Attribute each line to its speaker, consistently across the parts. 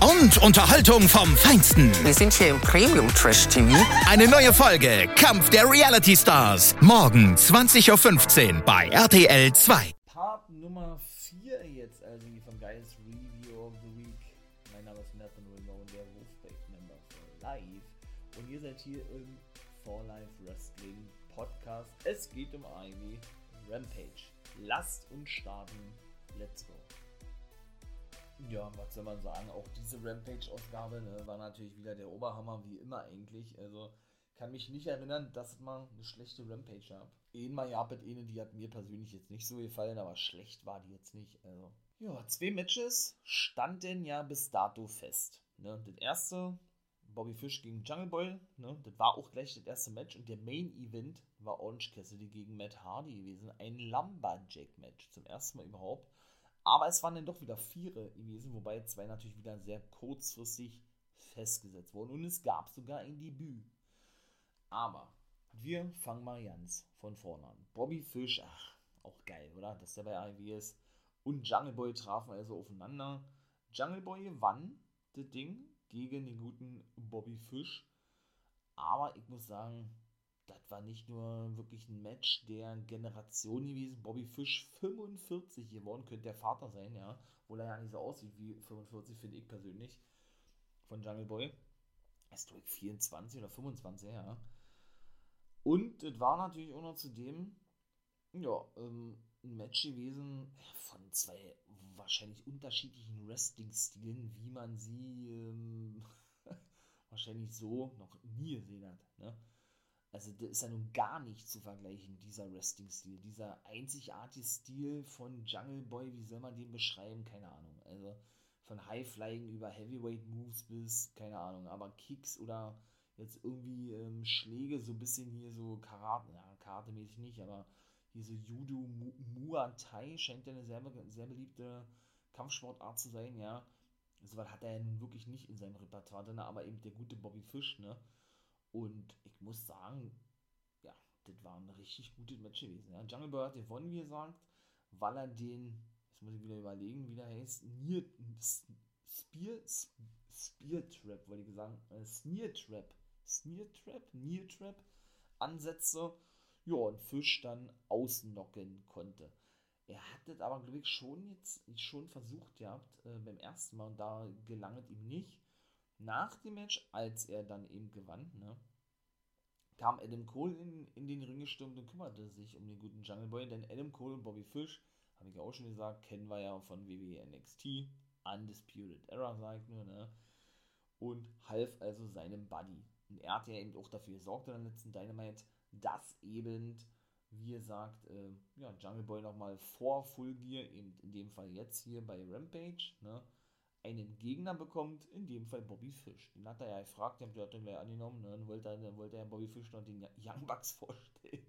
Speaker 1: Und Unterhaltung vom Feinsten.
Speaker 2: Wir sind hier im Premium Trash TV.
Speaker 1: Eine neue Folge Kampf der Reality Stars. Morgen 20.15 Uhr bei RTL 2.
Speaker 3: Part Nummer 4 jetzt, also die von Guys Review of the Week. Mein Name ist Nathan Ramon, der Wolfpack-Member for Life. Und ihr seid hier im For Life Wrestling Podcast. Es geht um Ivy Rampage. Lasst uns starten. Let's go. Ja, was soll man sagen? Auch diese Rampage-Ausgabe ne, war natürlich wieder der Oberhammer, wie immer eigentlich. Also kann mich nicht erinnern, dass mal eine schlechte Rampage gab. Einmal gab es eine, die hat mir persönlich jetzt nicht so gefallen, aber schlecht war die jetzt nicht. Also. Ja, zwei Matches standen ja bis dato fest. Ne? Das erste, Bobby Fish gegen Jungle Boy, ne? das war auch gleich das erste Match. Und der Main Event war Orange Cassidy gegen Matt Hardy gewesen. Ein Lumberjack-Match. Zum ersten Mal überhaupt. Aber es waren dann doch wieder Viere gewesen, wobei zwei natürlich wieder sehr kurzfristig festgesetzt wurden. Und es gab sogar ein Debüt. Aber wir fangen mal ganz von vorne an. Bobby Fish, ach, auch geil, oder? Dass der bei AEW ist. Und Jungle Boy trafen also aufeinander. Jungle Boy gewann das Ding gegen den guten Bobby Fish. Aber ich muss sagen, das war nicht nur wirklich ein Match der Generation gewesen. Bobby Fish 45 geworden, könnte der Vater sein, ja. Obwohl er ja nicht so aussieht wie 45, finde ich persönlich. Von Jungle Boy. Er ist durch 24 oder 25, ja. Und es war natürlich auch noch zudem, ja, ähm, ein Match gewesen von zwei wahrscheinlich unterschiedlichen Wrestling-Stilen, wie man sie ähm, wahrscheinlich so noch nie gesehen hat. Ne? Also, das ist ja nun gar nicht zu vergleichen, dieser Wrestling-Stil. Dieser einzigartige Stil von Jungle Boy, wie soll man den beschreiben? Keine Ahnung. Also, von High-Flying über Heavyweight-Moves bis, keine Ahnung, aber Kicks oder jetzt irgendwie ähm, Schläge, so ein bisschen hier so Karate, ja, Karate-mäßig nicht, aber hier so Judo, Mu Muay Thai scheint ja eine sehr, sehr beliebte Kampfsportart zu sein, ja. So was hat er ja nun wirklich nicht in seinem Repertoire drin, aber eben der gute Bobby Fish, ne? Und ich muss sagen, ja, das war ein richtig gutes Match gewesen. Ja. Jungle Boy hat gewonnen, wie gesagt, weil er den, jetzt muss ich wieder überlegen, wie der heißt, Near, Spear, Spear Trap, wollte ich sagen, äh, Sneer Trap, Sneer Trap, Near Trap? Ansetze, ja, und Fisch dann ausnocken konnte. Er hat das aber, glaube ich, schon jetzt schon versucht gehabt äh, beim ersten Mal und da gelang es ihm nicht nach dem Match, als er dann eben gewann, ne, kam Adam Cole in, in den Ring gestürmt und kümmerte sich um den guten Jungle Boy, denn Adam Cole und Bobby Fish, habe ich auch schon gesagt, kennen wir ja von WWE NXT, Undisputed Era, sag ich nur, ne, und half also seinem Buddy. Und er hat ja eben auch dafür gesorgt in der letzten Dynamite, dass eben, wie gesagt, äh, ja, Jungle Boy nochmal vor Full Gear, eben in dem Fall jetzt hier bei Rampage, ne, einen Gegner bekommt, in dem Fall Bobby Fish. Den hat er ja gefragt, der hat ihn gleich angenommen, ne? dann wollte er, dann wollte er Bobby Fish noch den Young Bucks vorstellen.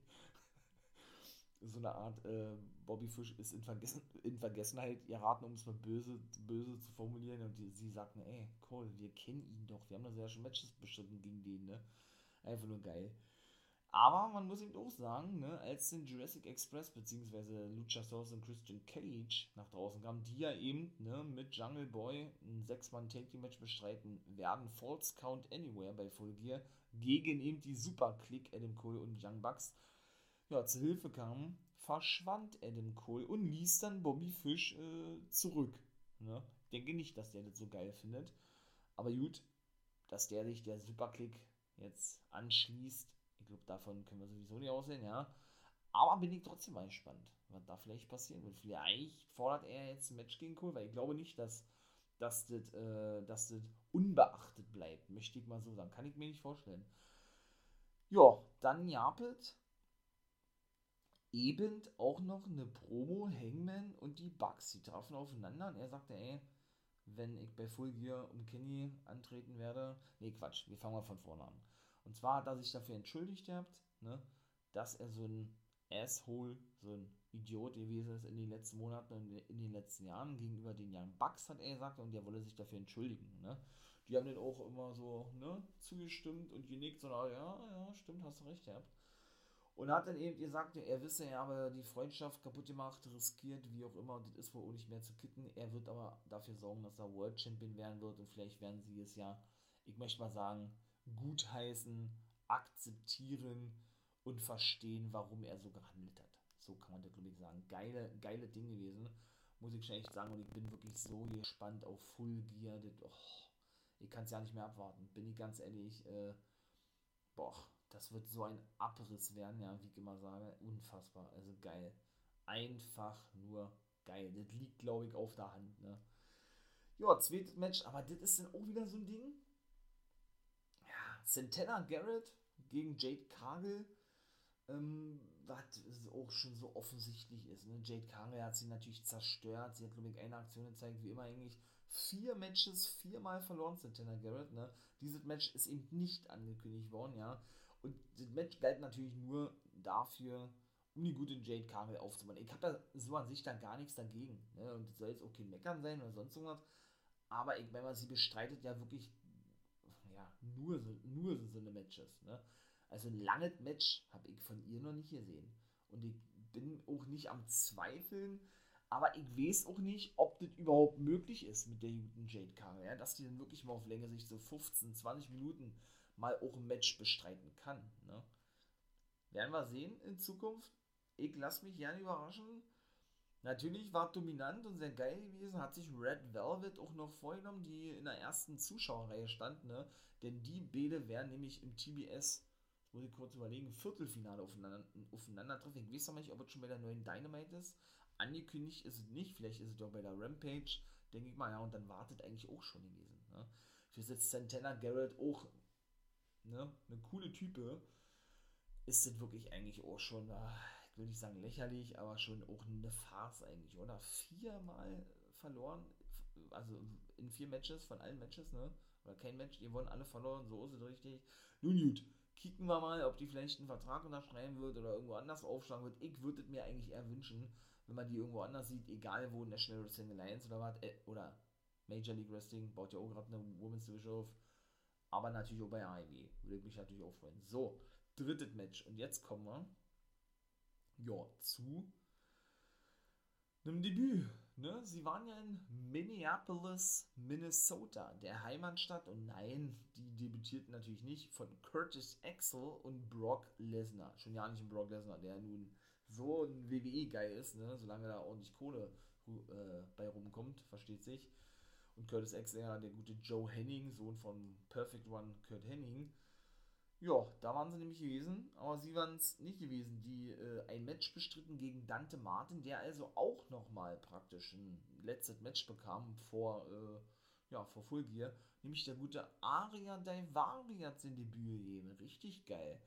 Speaker 3: so eine Art, äh, Bobby Fish ist in, Vergessen, in Vergessenheit geraten, um es mal böse, böse zu formulieren. Und die, sie sagten, ey, Cole, wir kennen ihn doch, wir haben das ja schon Matches bestritten gegen den, ne? Einfach nur geil. Aber man muss eben auch sagen, ne, als den Jurassic Express bzw. Luchasaurus und Christian Cage nach draußen kamen, die ja eben ne, mit Jungle Boy ein 6-Mann-Take-Match bestreiten werden, False Count Anywhere bei Full Gear, gegen eben die Super Click Adam Cole und Young Bucks, ja, zu Hilfe kamen, verschwand Adam Cole und ließ dann Bobby Fish äh, zurück. Ne? Ich denke nicht, dass der das so geil findet. Aber gut, dass der sich der Super Click jetzt anschließt, glaube, davon können wir sowieso nicht aussehen, ja. Aber bin ich trotzdem mal gespannt, was da vielleicht passieren wird. Vielleicht fordert er jetzt ein Match gegen Cole, weil ich glaube nicht, dass, das, äh, dass das unbeachtet bleibt. Möchte ich mal so sagen. Kann ich mir nicht vorstellen. Ja, dann Japet. Eben auch noch eine Promo, Hangman und die Bugs. Die trafen aufeinander und er sagte, ey, wenn ich bei Full Gear um Kenny antreten werde. Nee, Quatsch, wir fangen mal von vorne an. Und zwar hat er sich dafür entschuldigt gehabt, ne, dass er so ein Asshole, so ein Idiot gewesen ist in den letzten Monaten und in den letzten Jahren gegenüber den Young Bucks, hat er gesagt, und der wolle sich dafür entschuldigen. Ne? Die haben den auch immer so ne, zugestimmt und genickt, so, ja, ja, stimmt, hast du recht gehabt. Und hat dann eben gesagt, er wisse, er habe die Freundschaft kaputt gemacht, riskiert, wie auch immer, das ist wohl auch nicht mehr zu kitten. Er wird aber dafür sorgen, dass er World Champion werden wird und vielleicht werden sie es ja, ich möchte mal sagen, gutheißen, akzeptieren und verstehen, warum er so gehandelt hat. So kann man das, glaube sagen. Geile, geile Ding gewesen, muss ich schon echt sagen. Und ich bin wirklich so gespannt auf Full Gear. Das, oh, ich kann es ja nicht mehr abwarten. Bin ich ganz ehrlich, äh, boah, das wird so ein Abriss werden, ja, wie ich immer sage. Unfassbar. Also geil. Einfach nur geil. Das liegt, glaube ich, auf der Hand, ne? Ja, zweites Match, aber das ist dann auch wieder so ein Ding. Santana Garrett gegen Jade Cargill ähm, was auch schon so offensichtlich ist. Ne? Jade Cargill hat sie natürlich zerstört. Sie hat, glaube ich, eine Aktion gezeigt, wie immer eigentlich vier Matches viermal verloren sind, Tanner Garrett. Ne? Dieses Match ist eben nicht angekündigt worden, ja. Und das Match bleibt natürlich nur dafür, um die gute Jade Cargill aufzubauen. Ich habe da so an sich dann gar nichts dagegen. Ne? Und das soll jetzt okay meckern sein oder sonst irgendwas. Aber ich meine, sie bestreitet ja wirklich ja, nur, so, nur so eine Matches. Ne? Also ein langes Match habe ich von ihr noch nicht gesehen. Und ich bin auch nicht am Zweifeln, aber ich weiß auch nicht, ob das überhaupt möglich ist mit der guten Jade Carter, ja, dass die dann wirklich mal auf Länge sich so 15, 20 Minuten mal auch ein Match bestreiten kann. Ne? Werden wir sehen in Zukunft. Ich lasse mich gerne überraschen. Natürlich war dominant und sehr geil gewesen, hat sich Red Velvet auch noch vorgenommen, die in der ersten Zuschauerreihe stand, ne? Denn die Bäde werden nämlich im TBS muss ich kurz überlegen, Viertelfinale aufeinander, aufeinandertreffen. Ich weiß noch nicht, ob es schon bei der neuen Dynamite ist. Angekündigt ist es nicht, vielleicht ist es doch bei der Rampage, denke ich mal, ja, und dann wartet eigentlich auch schon gewesen. Ne? Für jetzt Santana Garrett auch ne, eine coole Type. Ist das wirklich eigentlich auch schon, ich will nicht sagen lächerlich, aber schon auch eine Farce eigentlich, oder? Viermal verloren, also in vier Matches, von allen Matches, ne? Oder kein Match, die wurden alle verloren, so ist es richtig. Nun gut, kicken wir mal, ob die vielleicht einen Vertrag unterschreiben wird oder irgendwo anders aufschlagen wird. Ich würde es mir eigentlich eher wünschen, wenn man die irgendwo anders sieht, egal wo, National Wrestling Alliance oder was, äh, oder Major League Wrestling, baut ja auch gerade eine Women's Division auf, aber natürlich auch bei AEW, würde ich mich natürlich auch freuen. So, drittes Match und jetzt kommen wir, ja, zu einem Debüt Ne? Sie waren ja in Minneapolis, Minnesota, der Heimatstadt. Und nein, die debütierten natürlich nicht von Curtis Axel und Brock Lesnar. Schon ja nicht Brock Lesnar, der nun so ein WWE-Geil ist, ne? solange da ordentlich Kohle äh, bei rumkommt, versteht sich. Und Curtis Axel, ja, der gute Joe Henning, Sohn von Perfect One Kurt Henning, ja, da waren sie nämlich gewesen, aber sie waren es nicht gewesen, die äh, ein Match bestritten gegen Dante Martin, der also auch nochmal praktisch ein letztes Match bekam vor, äh, ja, vor Full Gear, nämlich der gute Aria Daivari hat sein Debüt gegeben, richtig geil.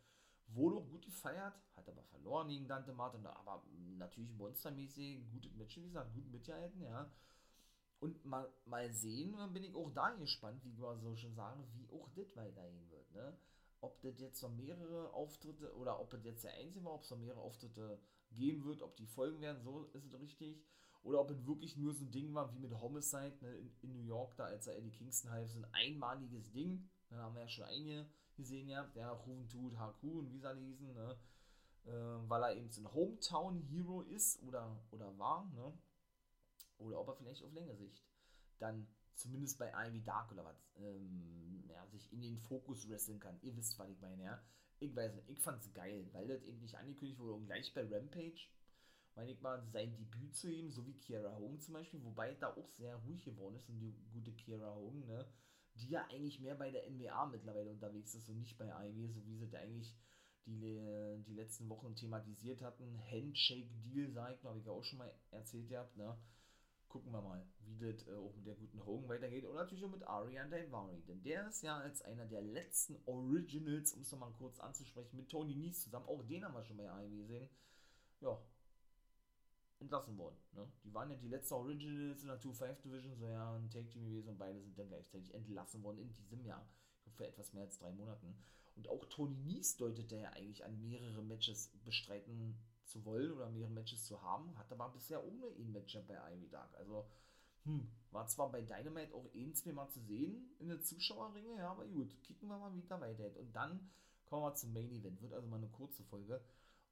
Speaker 3: Wurde auch gut gefeiert, hat aber verloren gegen Dante Martin, aber natürlich monstermäßig, gutes Match, wie gesagt, gut mitgehalten, ja. Und mal, mal sehen, dann bin ich auch da gespannt, wie wir so schon sagen, wie auch das weitergehen wird, ne ob das jetzt noch mehrere Auftritte oder ob das jetzt der einzige war, ob es noch mehrere Auftritte geben wird, ob die Folgen werden, so ist es richtig. Oder ob es wirklich nur so ein Ding war wie mit Homicide ne, in, in, New York, da als er Eddie Kingston half, so ein einmaliges Ding. Dann haben wir ja schon einige gesehen, ja, der Juventud HQ und wie sie alle hießen, ne? Äh, weil er eben so ein Hometown Hero ist oder, oder war, ne? Oder ob er vielleicht auf längere Sicht dann zumindest bei Ivy Dark oder was, ähm, ja, sich in den Fokus wresteln kann. Ihr wisst, was ich meine, ja. Ich weiß nicht, ich fand's geil, weil das eben nicht angekündigt wurde und gleich bei Rampage, meine ich mal, sein Debüt zu ihm, so wie Kiera Hogan zum Beispiel, wobei da auch sehr ruhig geworden ist und die gute Kiera Hogan, ne, die ja eigentlich mehr bei der NBA mittlerweile unterwegs ist und nicht bei Ivy, so wie sie da eigentlich die, die letzten Wochen thematisiert hatten. Handshake-Deal, sag ich, glaube ich, auch schon mal erzählt gehabt, ne gucken wir mal, wie das äh, auch mit der guten Hogan weitergeht und natürlich auch mit Ariane Daivari, denn der ist ja als einer der letzten Originals, um es nochmal kurz anzusprechen, mit Tony Nies zusammen, auch den haben wir schon bei AEW gesehen, ja, entlassen worden. Ne? Die waren ja die letzte Originals in der 2-5 Division, so ja, ein Take Team gewesen und beide sind dann gleichzeitig entlassen worden in diesem Jahr. Für etwas mehr als drei Monaten. Und auch Tony Nies deutete ja eigentlich an, mehrere Matches bestreiten zu wollen oder mehrere Matches zu haben, hat aber bisher ohne ihn Matchup bei Ivy Dark. Also, hm, war zwar bei Dynamite auch ein, zwei Mal zu sehen in der Zuschauerringe, ja, aber gut, kicken wir mal wieder weiter. Und dann kommen wir zum Main Event, wird also mal eine kurze Folge.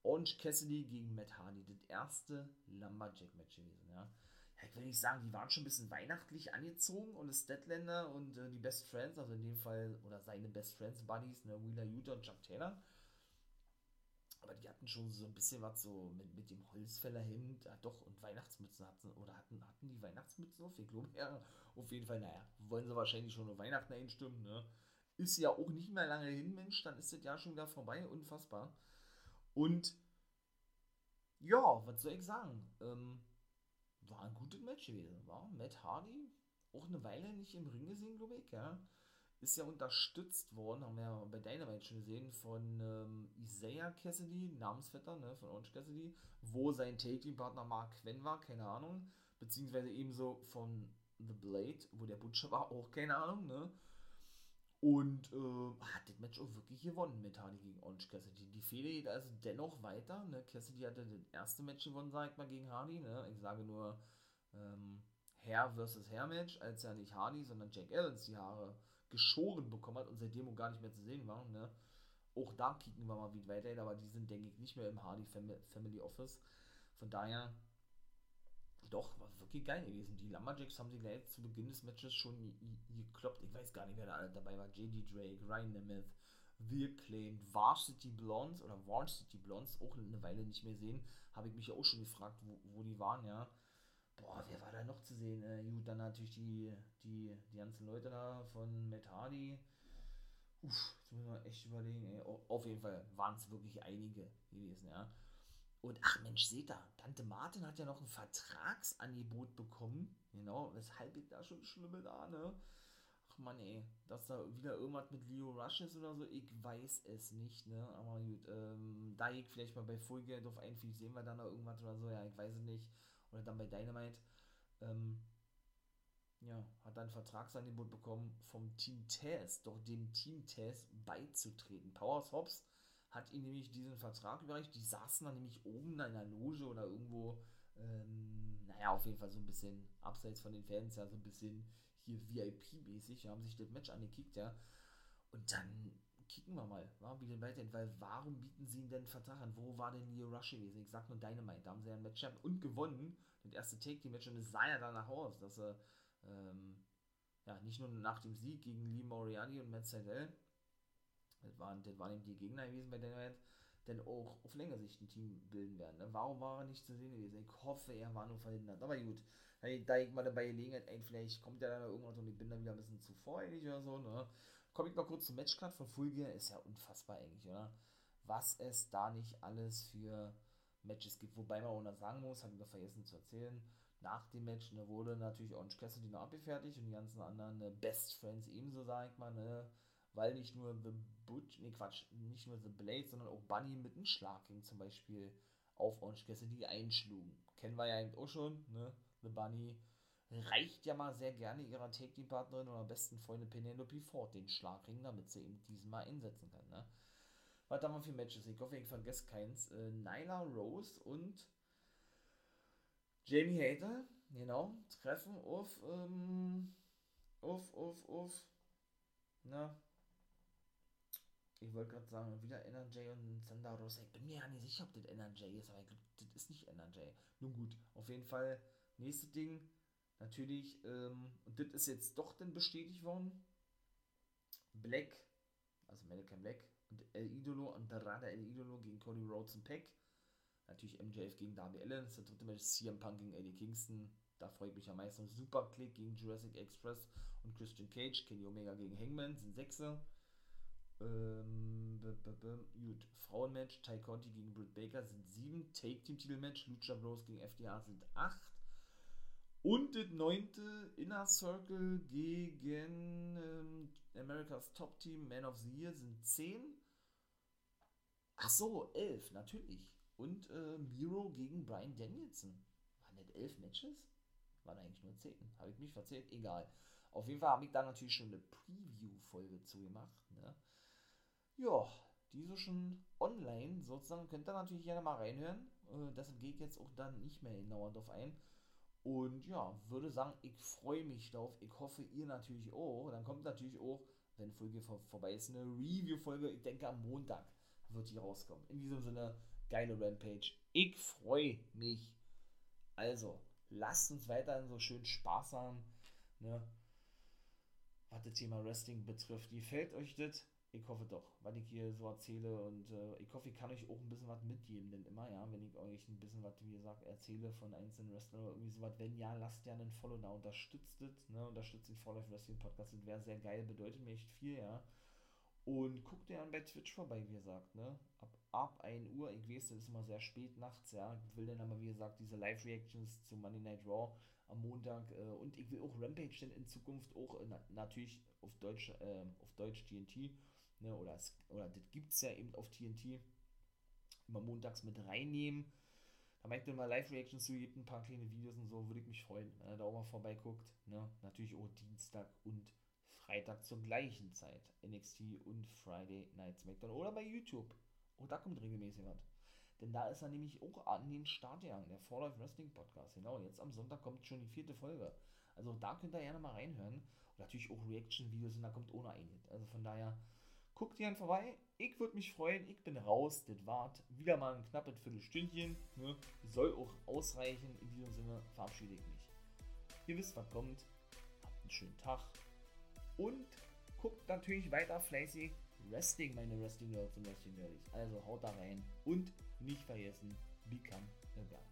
Speaker 3: Orange Cassidy gegen Matt Hardy, das erste Lumberjack-Match gewesen, ja. ja. Ich will nicht sagen, die waren schon ein bisschen weihnachtlich angezogen und das Statlander und äh, die Best Friends, also in dem Fall, oder seine Best Friends Buddies, ne, Wheeler Utah und Chuck Taylor, aber die hatten schon so ein bisschen was so mit, mit dem Holzfällerhemd, ja doch, und Weihnachtsmützen hatten, oder hatten, hatten die Weihnachtsmützen auf? Ich glaube, ja, auf jeden Fall, naja, wollen sie wahrscheinlich schon auf Weihnachten einstimmen, ne? Ist ja auch nicht mehr lange hin, Mensch, dann ist das Jahr schon wieder vorbei, unfassbar. Und ja, was soll ich sagen? Ähm, war ein gutes Match gewesen, war Matt Hardy auch eine Weile nicht im Ring gesehen, glaube ich, ja ist ja unterstützt worden, haben wir ja bei Dynamite schon gesehen, von ähm, Isaiah Cassidy, Namensvetter ne, von Orange Cassidy, wo sein Take-Team-Partner Mark Quinn war, keine Ahnung, beziehungsweise ebenso von The Blade, wo der Butcher war, auch keine Ahnung, ne. Und äh, hat das Match auch wirklich gewonnen mit Hardy gegen Orange Cassidy. Die Fehde geht also dennoch weiter. Ne? Cassidy hatte das erste Match gewonnen, sag ich mal, gegen Hardy. Ne? Ich sage nur ähm, Hair versus Hair Match, als ja nicht Hardy, sondern Jack Evans die Haare geschoren bekommen hat und seitdem gar nicht mehr zu sehen war. Ne? Auch da kicken wir mal, wie weitergeht, aber die sind, denke ich, nicht mehr im Hardy Family Office. Von daher, doch, war wirklich geil gewesen. Die Lumberjacks haben sie gleich zu Beginn des Matches schon gekloppt. Ich weiß gar nicht, wer da dabei war. JD Drake, Ryan Nemeth, The Acclaimed, Varsity Blondes oder Varsity Blondes, auch eine Weile nicht mehr sehen. Habe ich mich auch schon gefragt, wo, wo die waren, ja boah, wer war da noch zu sehen? Äh, gut, dann natürlich die, die, die ganzen Leute da von Matt Hardy. Uff, jetzt müssen wir echt überlegen. Ey. Auf jeden Fall waren es wirklich einige gewesen, ja. Und ach Mensch, seht da, Tante Martin hat ja noch ein Vertragsangebot bekommen. Genau, weshalb ich da schon schlimme da, ne? Ach man, ey, dass da wieder irgendwas mit Leo Rush ist oder so, ich weiß es nicht, ne? Aber gut, ähm, da ich vielleicht mal bei Full Gear drauf ein, vielleicht sehen wir dann noch irgendwas oder so, ja, ich weiß es nicht oder dann bei Dynamite, ähm, ja, hat dann Vertragsangebot bekommen vom Team Taz, doch dem Team Taz beizutreten. Powers Hobbs hat ihm nämlich diesen Vertrag überreicht. Die saßen dann nämlich oben in einer Loge oder irgendwo, ähm, naja, auf jeden Fall so ein bisschen abseits von den Fans, ja, so ein bisschen hier VIP-mäßig, haben sich das Match angekickt, ja. Und dann kicken wir mal, wie denn weiterhin, weil warum bieten sie ihn denn Vertrag an? Wo war denn Neo Rush gewesen? Ich sag nur Dynamite, da haben sie ja ein Match gehabt und gewonnen, das erste Take-Team-Match und es sah ja danach aus, dass er, ähm, ja, nicht nur nach dem Sieg gegen Lee Moriarty und Matt Seidel, das waren, das waren eben die Gegner gewesen bei Dynamite, denn auch auf längere Sicht ein Team bilden werden. Ne? Warum war er nicht zu sehen gewesen? Ich hoffe, er war nur verhindert. Aber gut, da ich mal dabei Gelegenheit, ey, vielleicht kommt er dann irgendwann und ich bin dann wieder ein bisschen zu voreilig oder so, ne? Komme ich mal kurz zum Matchcard von Full Gear. Ist ja unfassbar eigentlich, oder? Was es da nicht alles für Matches gibt. Wobei man auch noch sagen muss, habe ich noch vergessen zu erzählen, nach dem Match ne, wurde natürlich Orange Cassidy noch abgefertigt und die ganzen anderen ne, Best Friends ebenso, sag ich mal, ne? Weil nicht nur The Butch, nee Quatsch, nicht nur The Blade, sondern auch Bunny mit einem Schlag ging zum Beispiel auf Orange Cassidy einschlugen. Kennen wir ja eben auch schon, ne? The Bunny reicht ja mal sehr gerne ihrer Take-Team-Partnerin oder besten Freundin Penelope Ford den Schlagring, damit sie eben diesen mal einsetzen kann. Ne? Was haben wir für Matches? Ich hoffe, ich vergesse keins. Äh, Nyla Rose und Jamie Hater, genau, treffen auf, ähm, auf, auf, auf, na, ich wollte gerade sagen, wieder NRJ und Thunder Rosa. Ich bin mir ja nicht sicher, ob das NRJ ist, aber ich glaube, das ist nicht NRJ. Nun gut, auf jeden Fall, nächstes Ding, natürlich, ähm, und das ist jetzt doch dann bestätigt worden, Black, also American Black und El Idolo und Darada El Idolo gegen Cody Rhodes und Peck. Natürlich MJF gegen Darby Allen, das ist der dritte Match, CM Punk gegen Eddie Kingston. Da freue ich mich am meisten. Super Click gegen Jurassic Express und Christian Cage. Kenny Omega gegen Hangman sind Sechse. Ähm, gut, Frauenmatch, Ty Conti gegen Britt Baker sind sieben. Take-Team-Titel-Match, Lucha Bros gegen FDR sind acht. Und das neunte Inner Circle gegen ähm, America's Top Team Man of the Year sind 10. Ach so, 11, natürlich. Und äh, Miro gegen Brian Danielson. das elf Matches? Waren eigentlich nur zehn. Habe ich mich verzählt? Egal. Auf jeden Fall habe ich da natürlich schon eine Preview-Folge zu gemacht. Ne? Ja, die so schon online sozusagen. Könnt ihr natürlich gerne mal reinhören. Äh, deshalb gehe ich jetzt auch dann nicht mehr genauer drauf ein. Und ja, würde sagen, ich freue mich darauf. Ich hoffe, ihr natürlich auch. Dann kommt natürlich auch, wenn Folge vor, vorbei ist, eine Review-Folge. Ich denke, am Montag wird die rauskommen. In diesem Sinne, geile Rampage. Ich freue mich. Also, lasst uns weiterhin so schön Spaß haben. Ne? Was das Thema Wrestling betrifft. Gefällt euch das? Ich hoffe doch, was ich hier so erzähle und äh, ich hoffe, ich kann euch auch ein bisschen was mitgeben, denn immer, ja, wenn ich euch ein bisschen was, wie gesagt, erzähle von einzelnen Wrestlern oder irgendwie sowas, wenn ja, lasst ja einen Follow da, unterstützt es, ne, unterstützt den Fall of Wrestling Podcast, das wäre sehr geil, bedeutet mir echt viel, ja. Und guckt an bei Twitch vorbei, wie gesagt, ne, ab, ab 1 Uhr, ich weiß, das ist immer sehr spät nachts, ja, ich will dann aber, wie gesagt, diese Live-Reactions zu Monday Night Raw am Montag äh, und ich will auch Rampage dann in Zukunft auch, äh, na, natürlich auf Deutsch, äh, auf Deutsch TNT, ne, oder, oder das gibt es ja eben auf TNT, immer montags mit reinnehmen. Da möchte ich mal Live-Reactions zu, gibt ein paar kleine Videos und so, würde ich mich freuen, wenn ihr da auch mal vorbeiguckt. Ne? Natürlich auch Dienstag und Freitag zur gleichen Zeit. NXT und Friday Night SmackDown oder bei YouTube. Auch da kommt regelmäßig was. Denn da ist er nämlich auch an den Start gegangen, der of Wrestling Podcast. Genau, jetzt am Sonntag kommt schon die vierte Folge. Also da könnt ihr gerne mal reinhören. Und natürlich auch Reaction-Videos und da kommt ohne ein Hit. Also von daher, guckt gerne vorbei. Ich würde mich freuen. Ich bin raus. Das war wieder mal ein knappes Viertelstündchen. Ne? Soll auch ausreichen. In diesem Sinne verabschiede ich mich. Ihr wisst, was kommt. Habt einen schönen Tag. Und guckt natürlich weiter fleißig Wrestling, meine Wrestling Nerds und Wrestling Nerds. Also haut da rein. Und nicht vergessen, become a guy.